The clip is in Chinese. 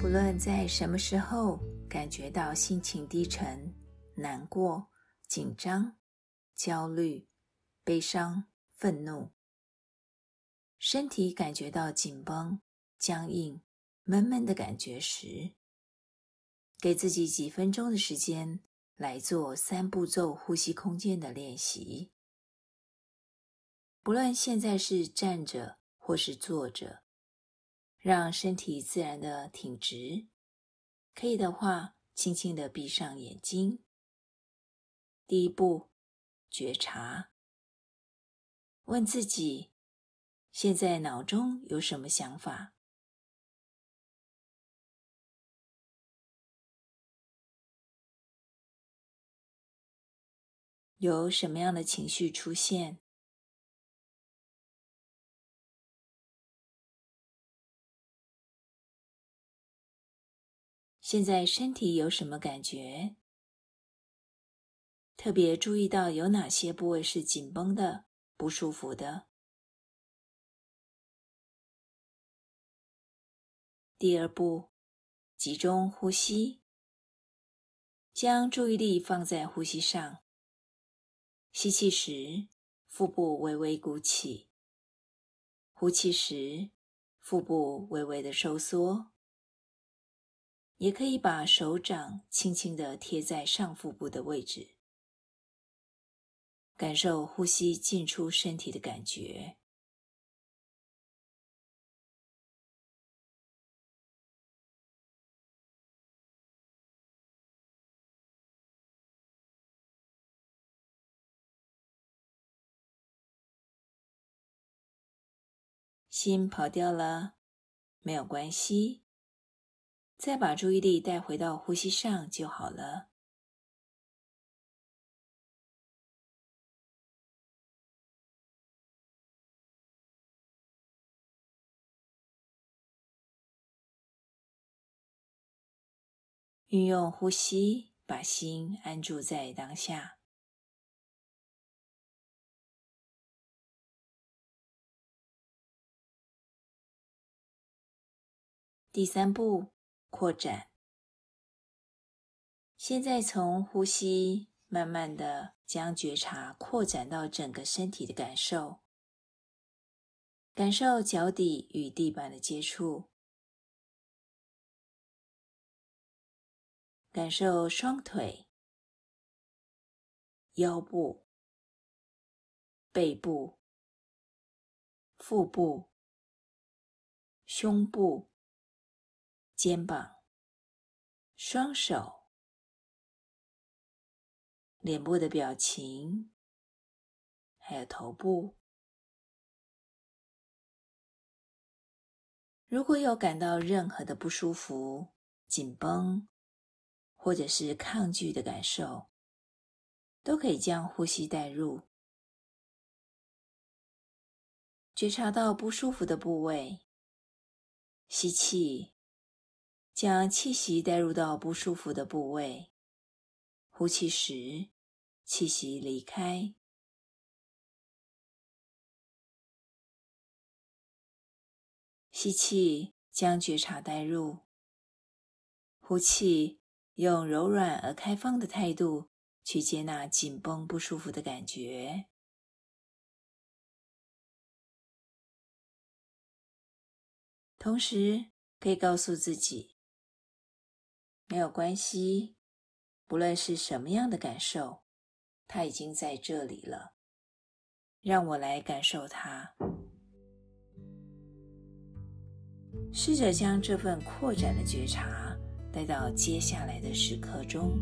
不论在什么时候感觉到心情低沉、难过、紧张、焦虑、悲伤、愤怒，身体感觉到紧绷、僵硬、闷闷的感觉时，给自己几分钟的时间来做三步骤呼吸空间的练习。不论现在是站着或是坐着。让身体自然的挺直，可以的话，轻轻的闭上眼睛。第一步，觉察，问自己：现在脑中有什么想法？有什么样的情绪出现？现在身体有什么感觉？特别注意到有哪些部位是紧绷的、不舒服的。第二步，集中呼吸，将注意力放在呼吸上。吸气时，腹部微微鼓起；呼气时，腹部微微的收缩。也可以把手掌轻轻地贴在上腹部的位置，感受呼吸进出身体的感觉。心跑掉了，没有关系。再把注意力带回到呼吸上就好了。运用呼吸，把心安住在当下。第三步。扩展。现在从呼吸慢慢的将觉察扩展到整个身体的感受，感受脚底与地板的接触，感受双腿、腰部、背部、腹部、胸部。肩膀、双手、脸部的表情，还有头部。如果有感到任何的不舒服、紧绷，或者是抗拒的感受，都可以将呼吸带入，觉察到不舒服的部位，吸气。将气息带入到不舒服的部位，呼气时，气息离开。吸气，将觉察带入；呼气，用柔软而开放的态度去接纳紧绷不舒服的感觉。同时，可以告诉自己。没有关系，不论是什么样的感受，它已经在这里了。让我来感受它，试着将这份扩展的觉察带到接下来的时刻中。